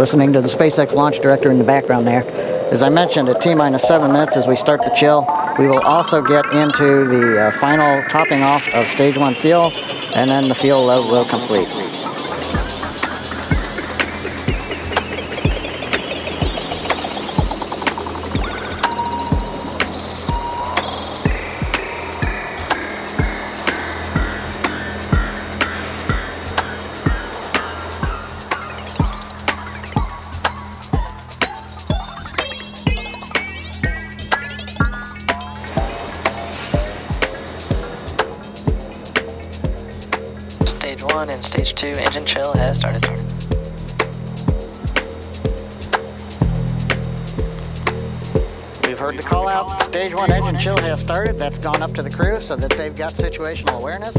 listening to the SpaceX launch director in the background there. As I mentioned, at T minus seven minutes, as we start to chill, we will also get into the uh, final topping off of stage one fuel, and then the fuel load will complete. got situational awareness.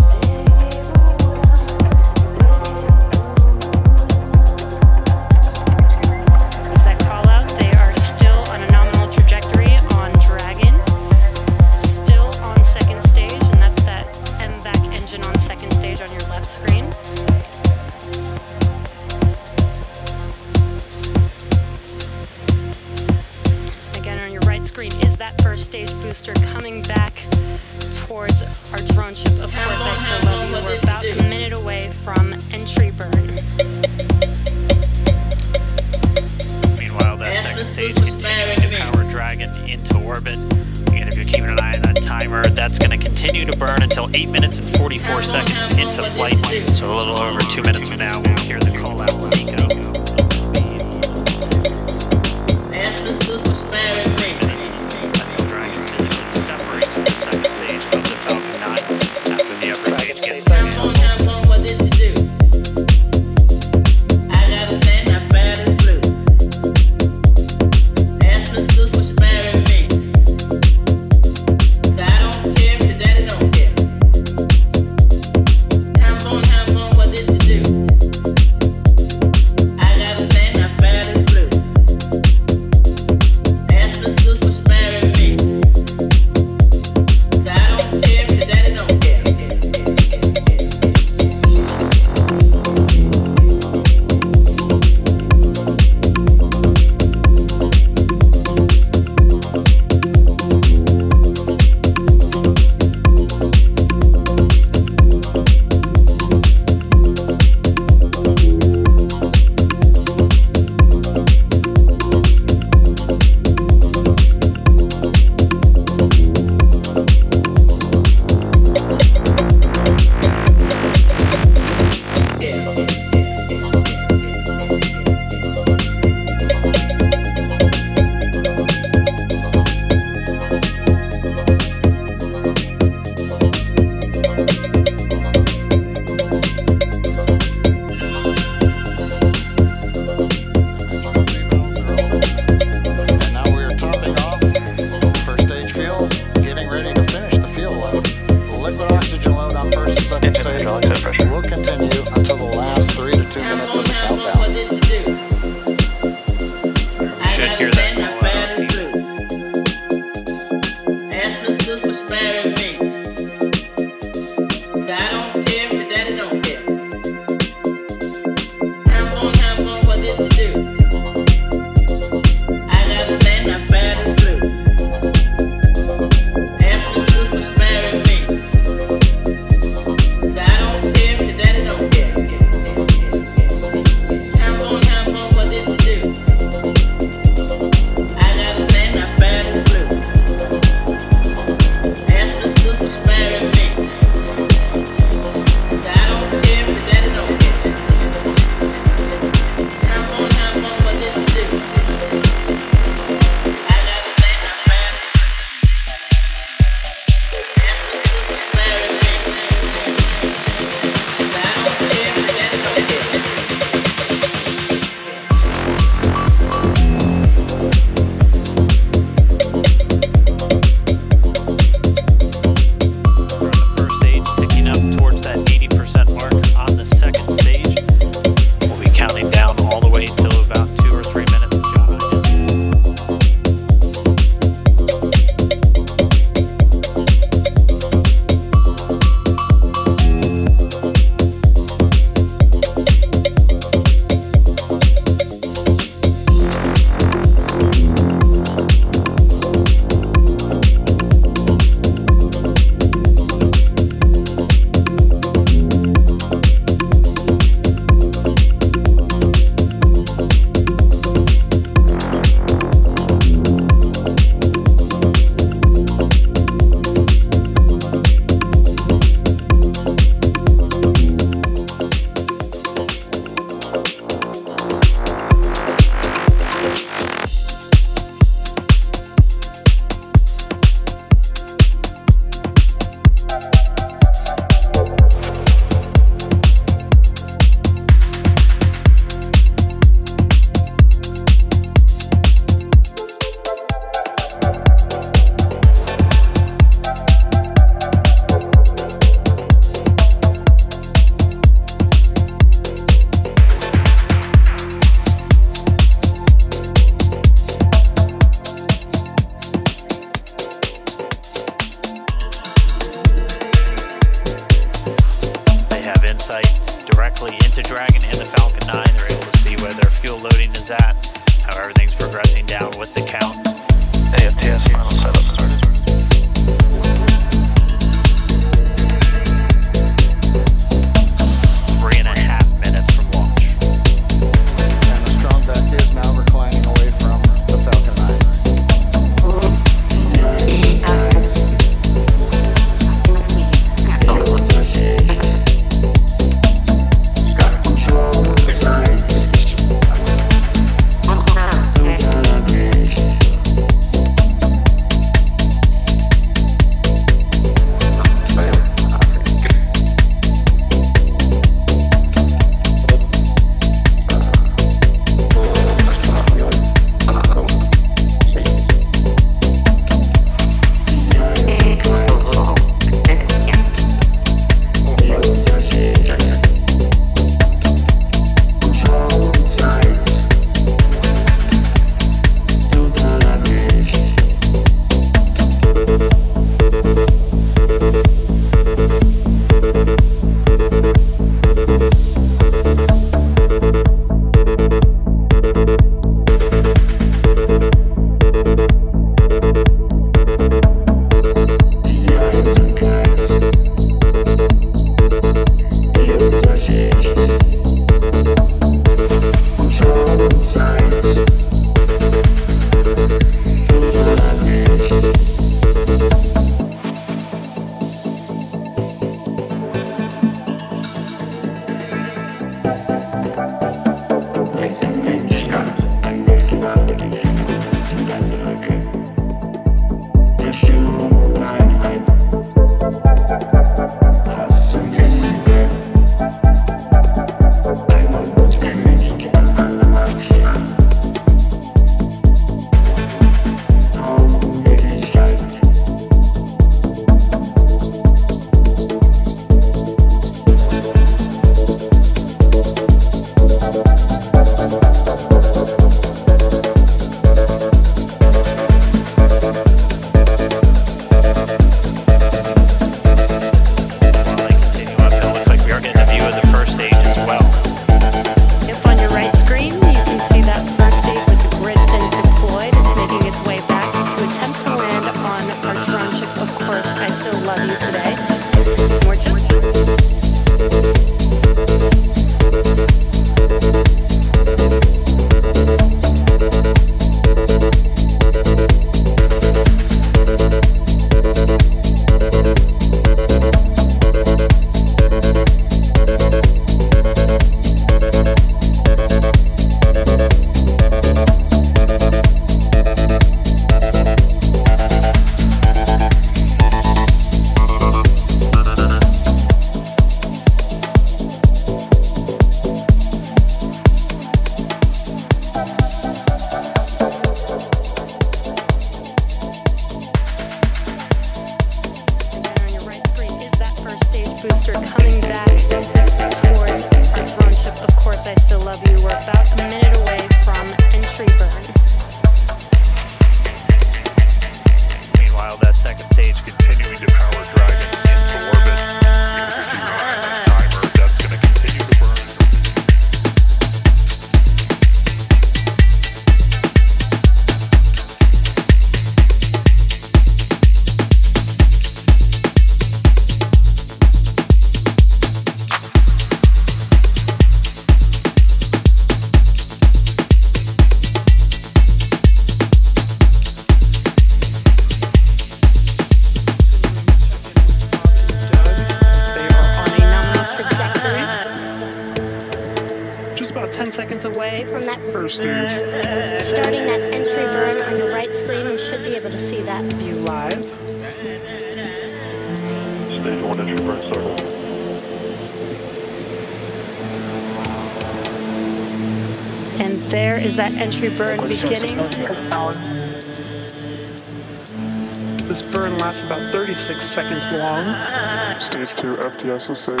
Stage two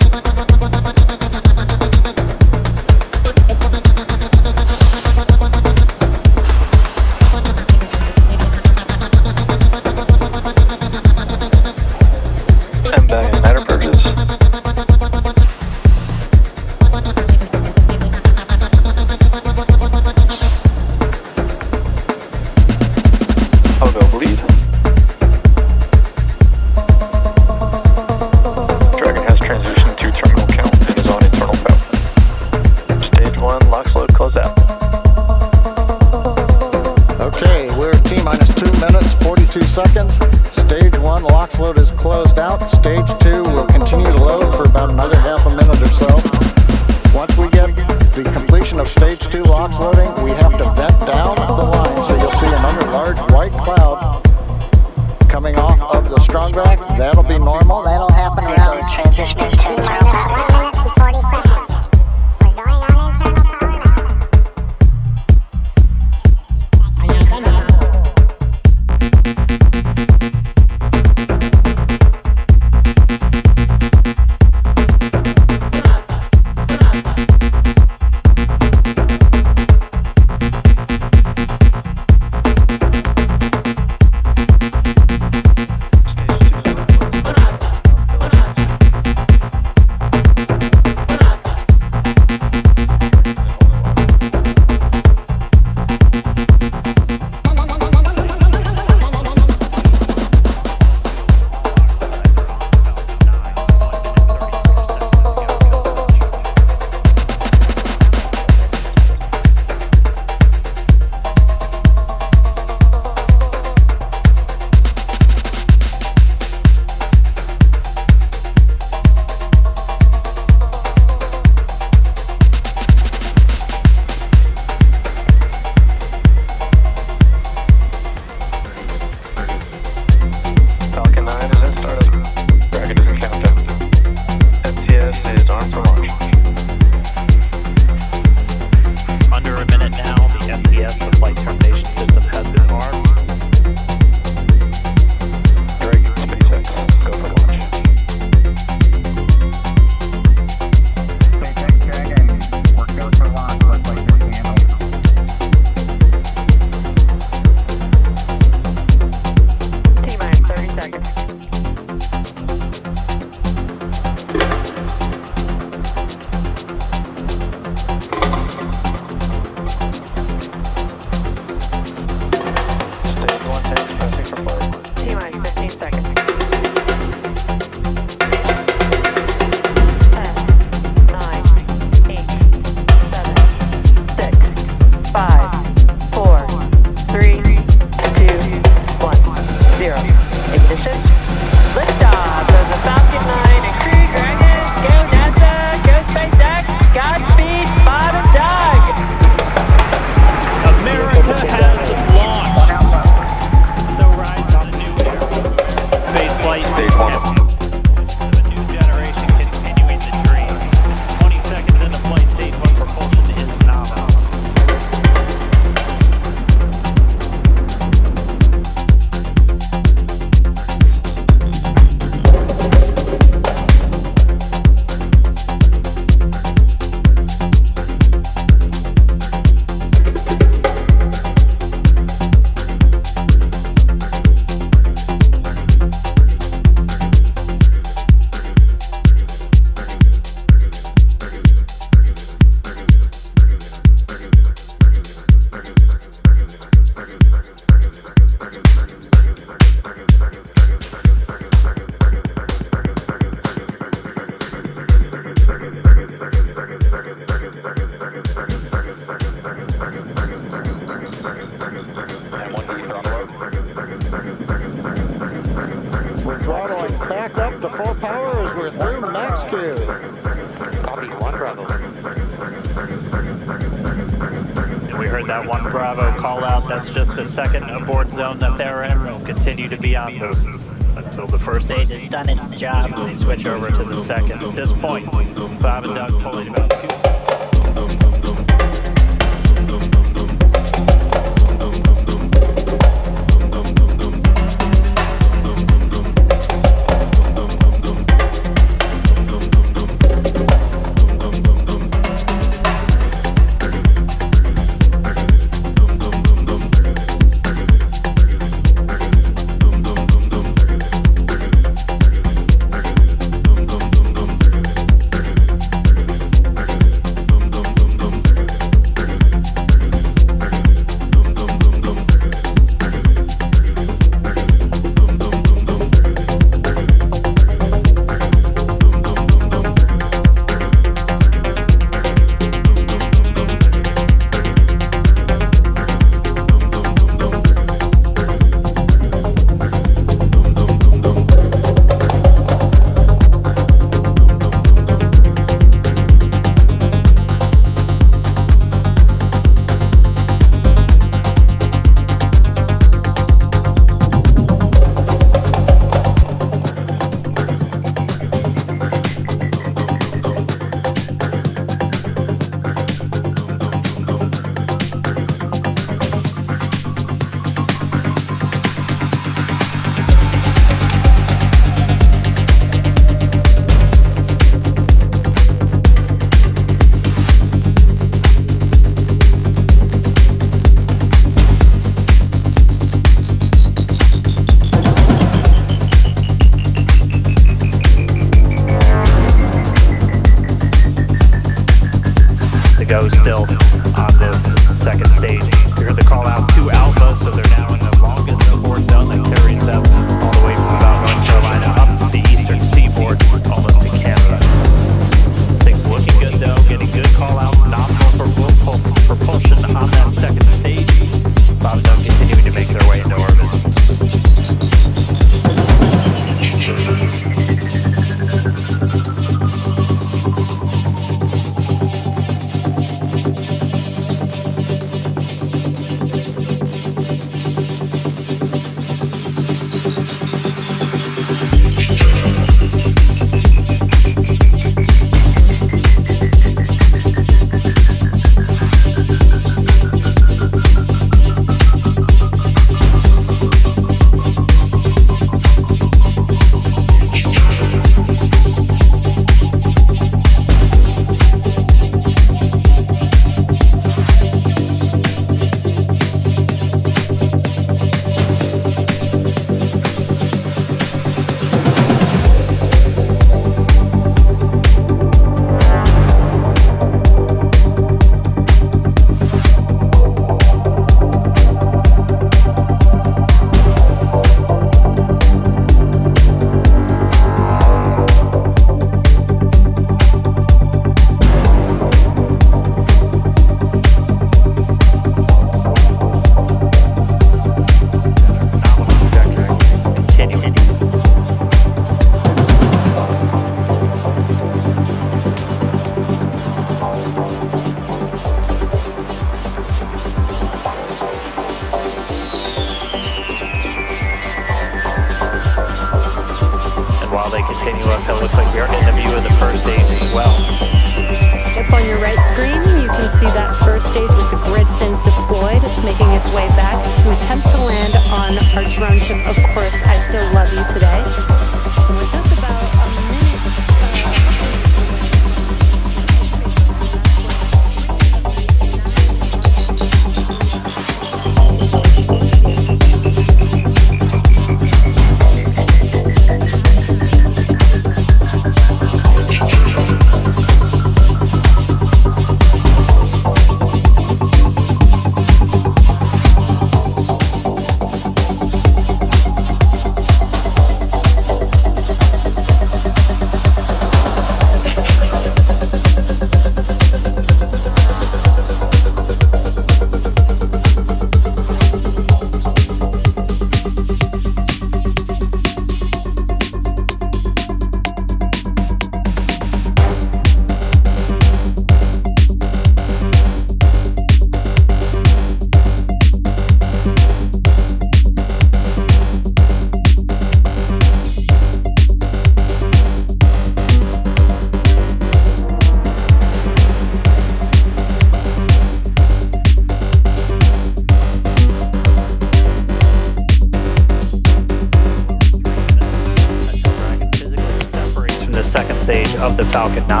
the second stage of the Falcon 9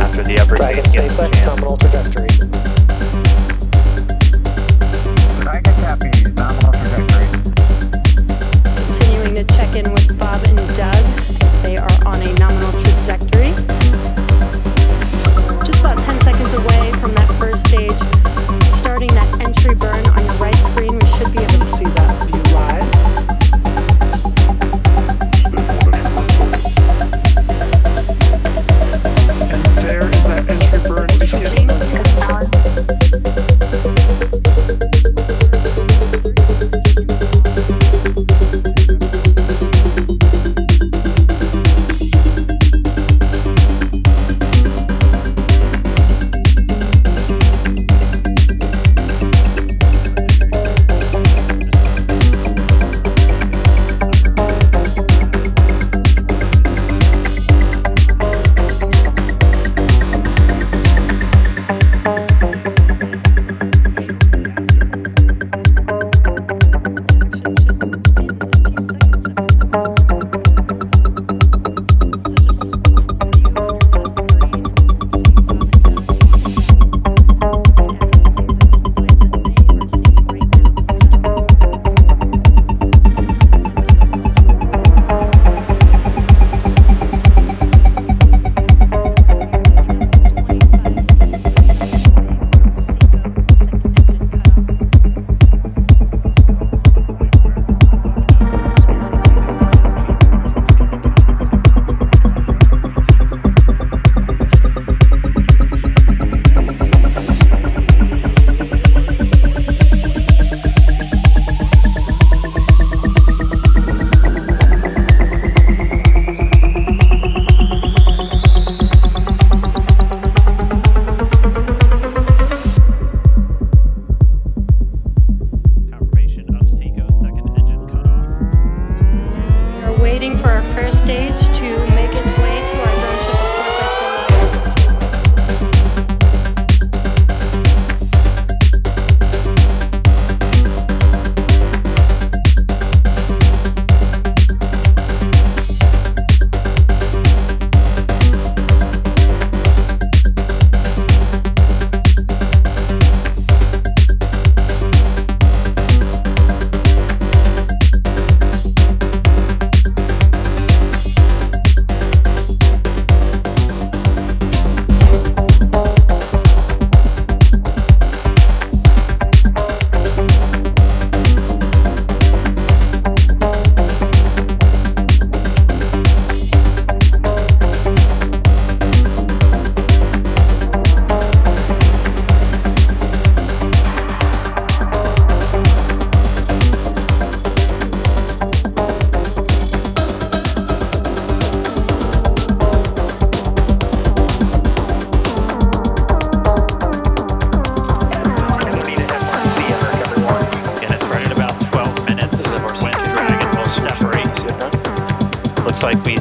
after the upper Dragon stage gets the nominal trajectory. Dragon Cappy, nominal trajectory. Continuing to check in with Bob and Doug. They are on a nominal trajectory. Just about 10 seconds away from that first stage, starting that entry burn on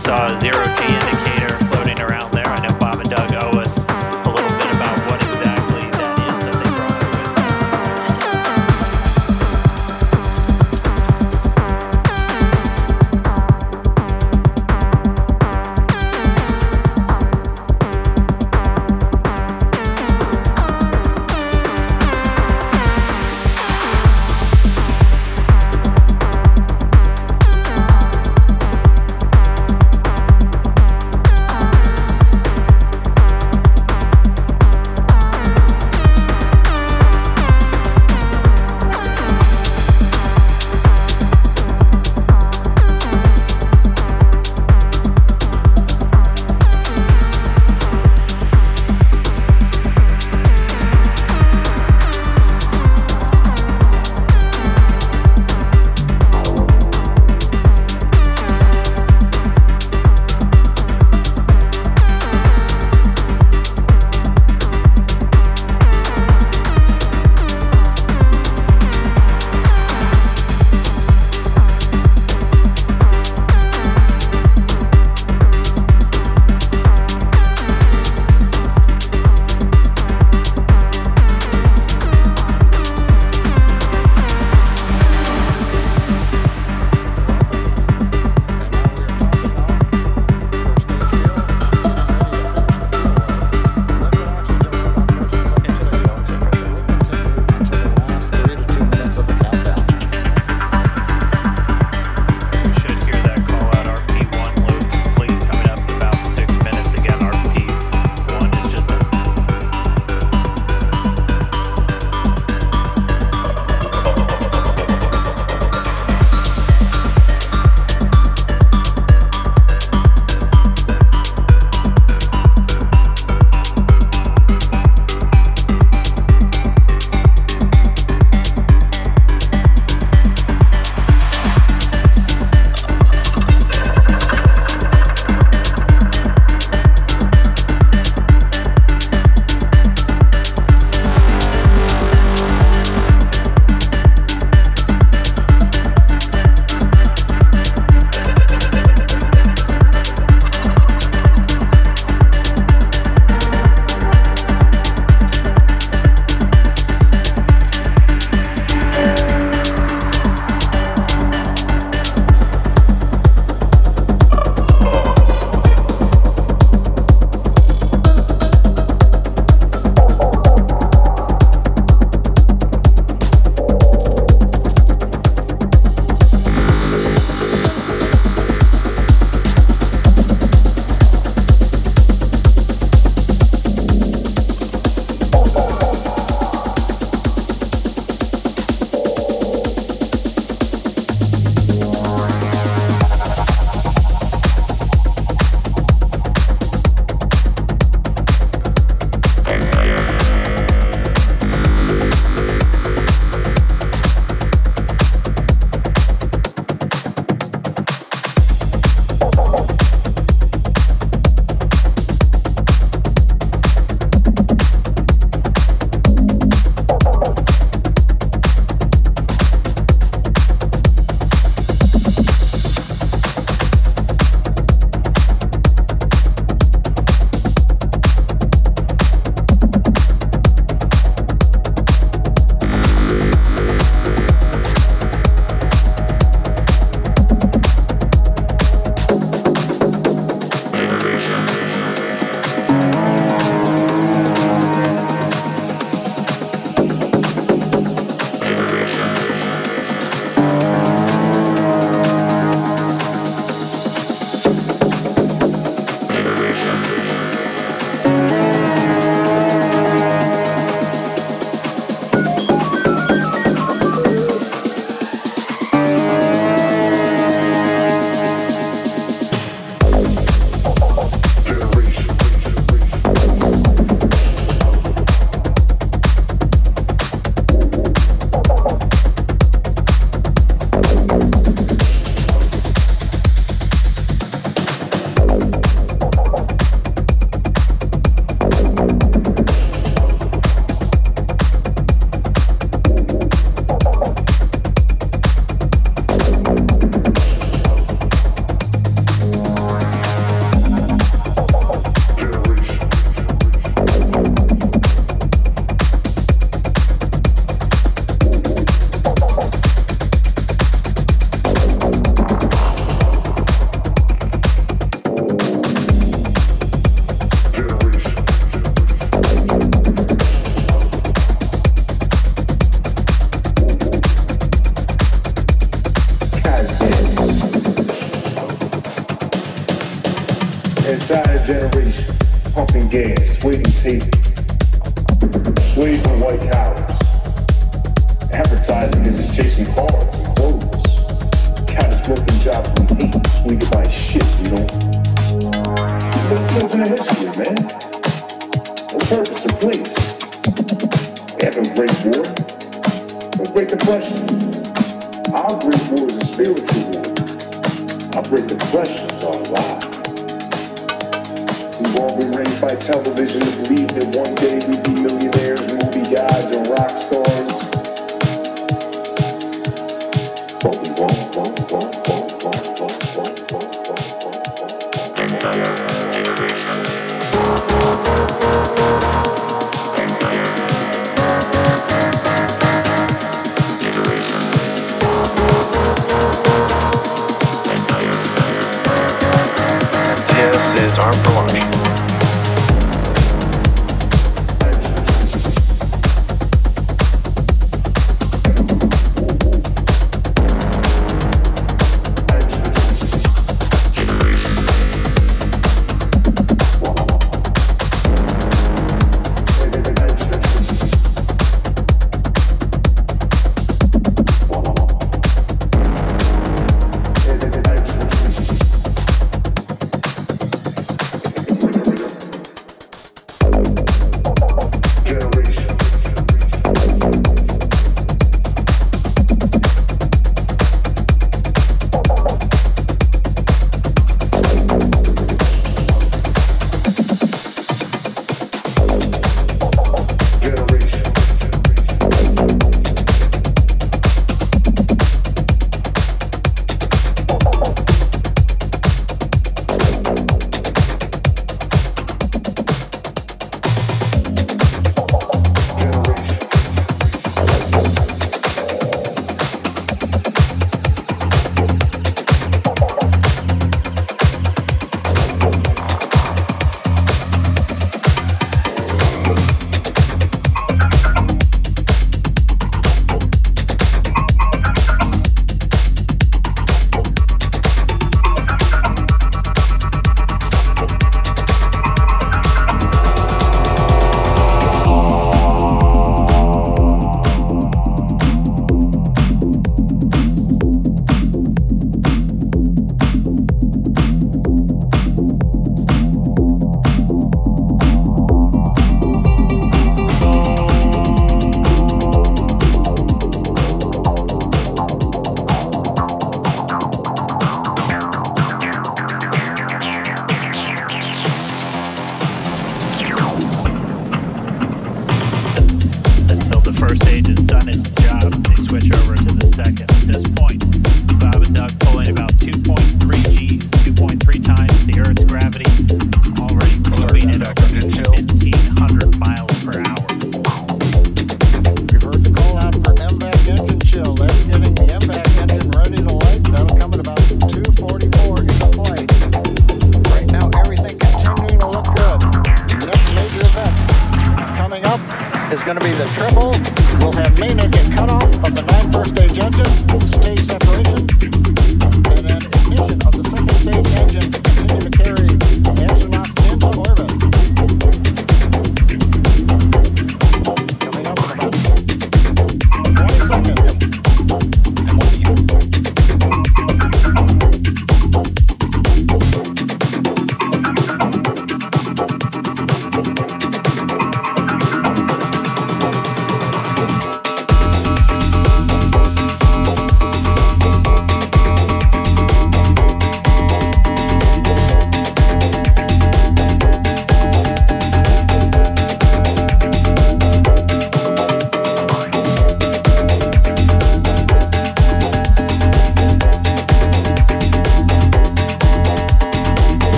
saw zero G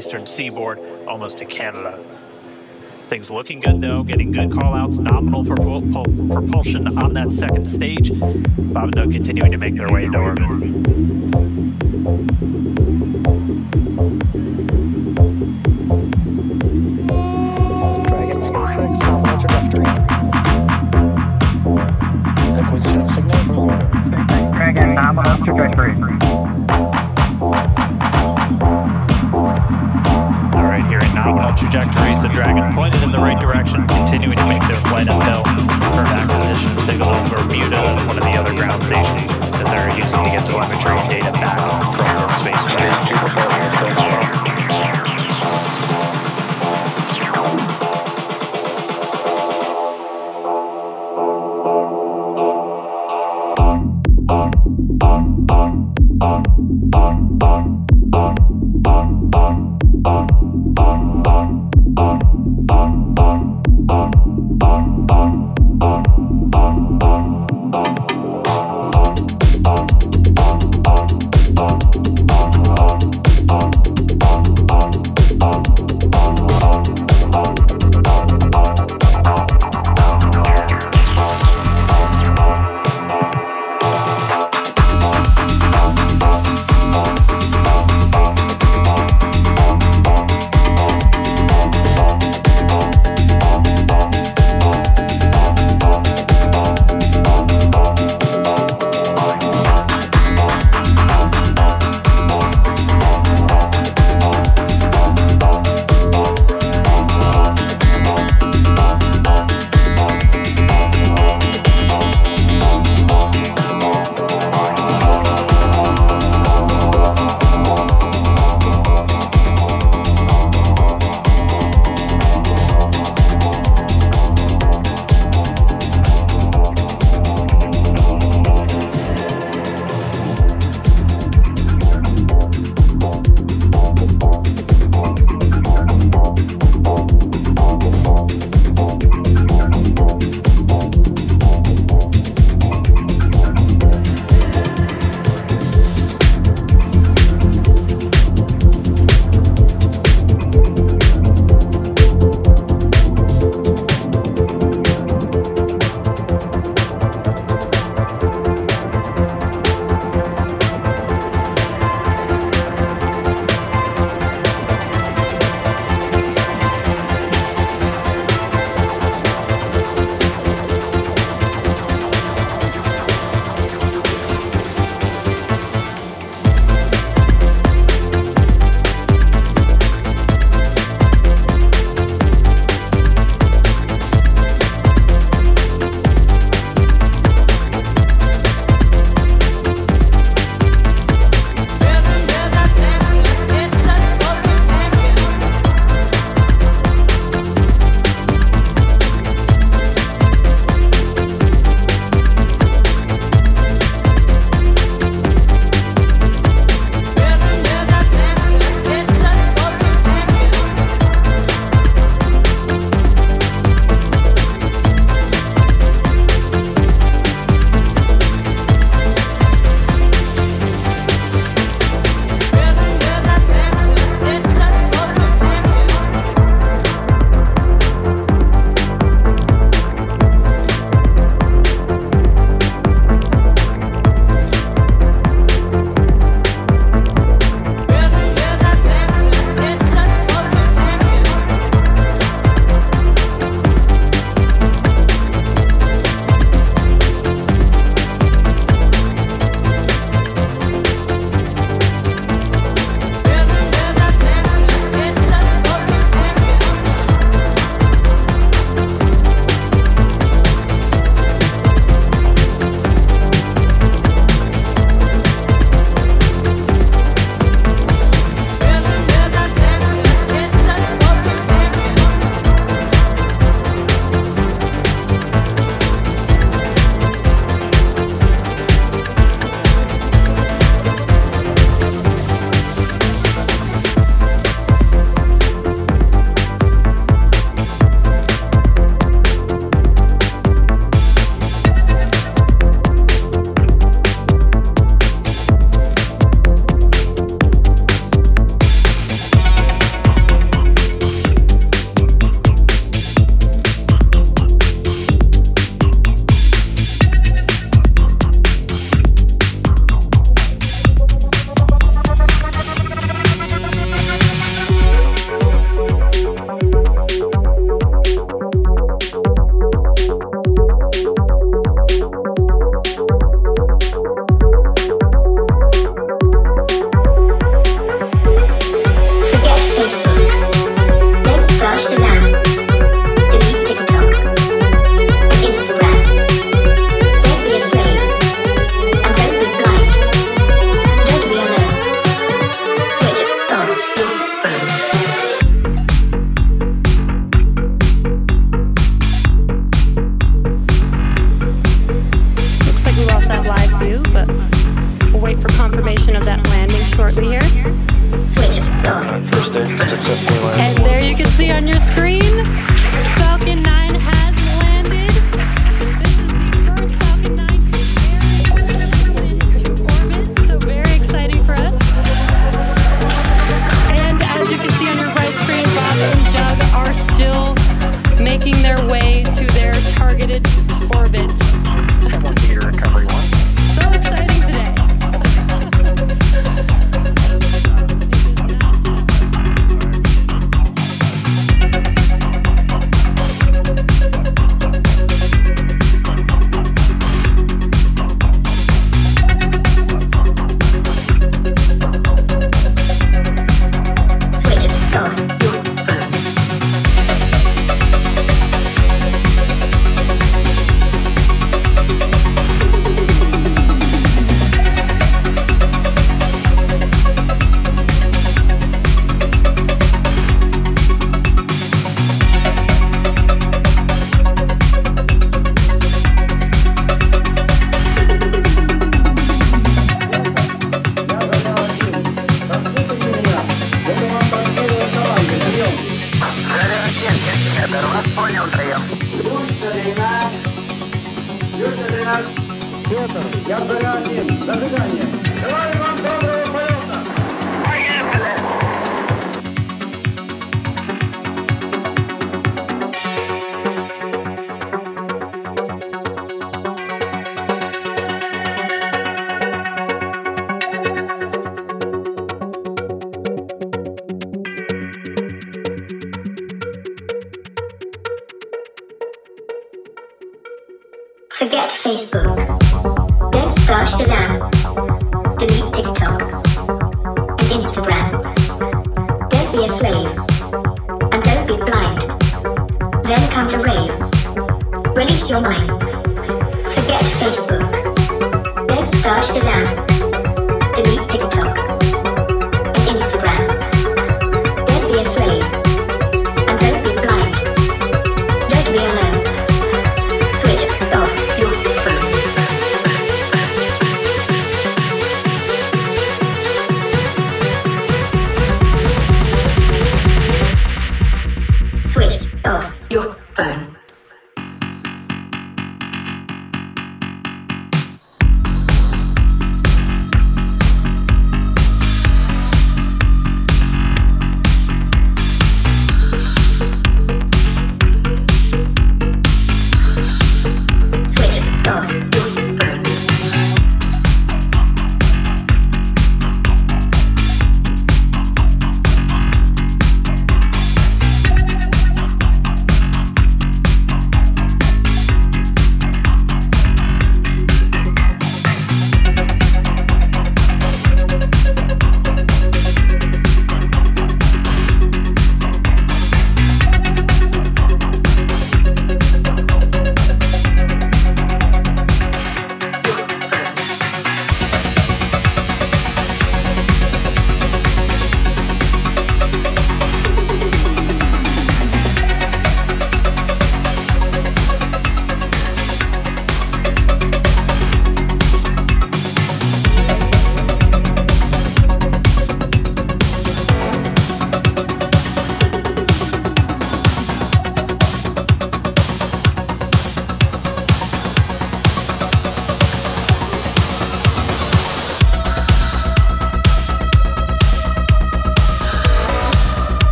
eastern seaboard, almost to Canada. Things looking good though, getting good callouts, nominal propul propulsion on that second stage. Bob and Doug continuing to make their way into orbit.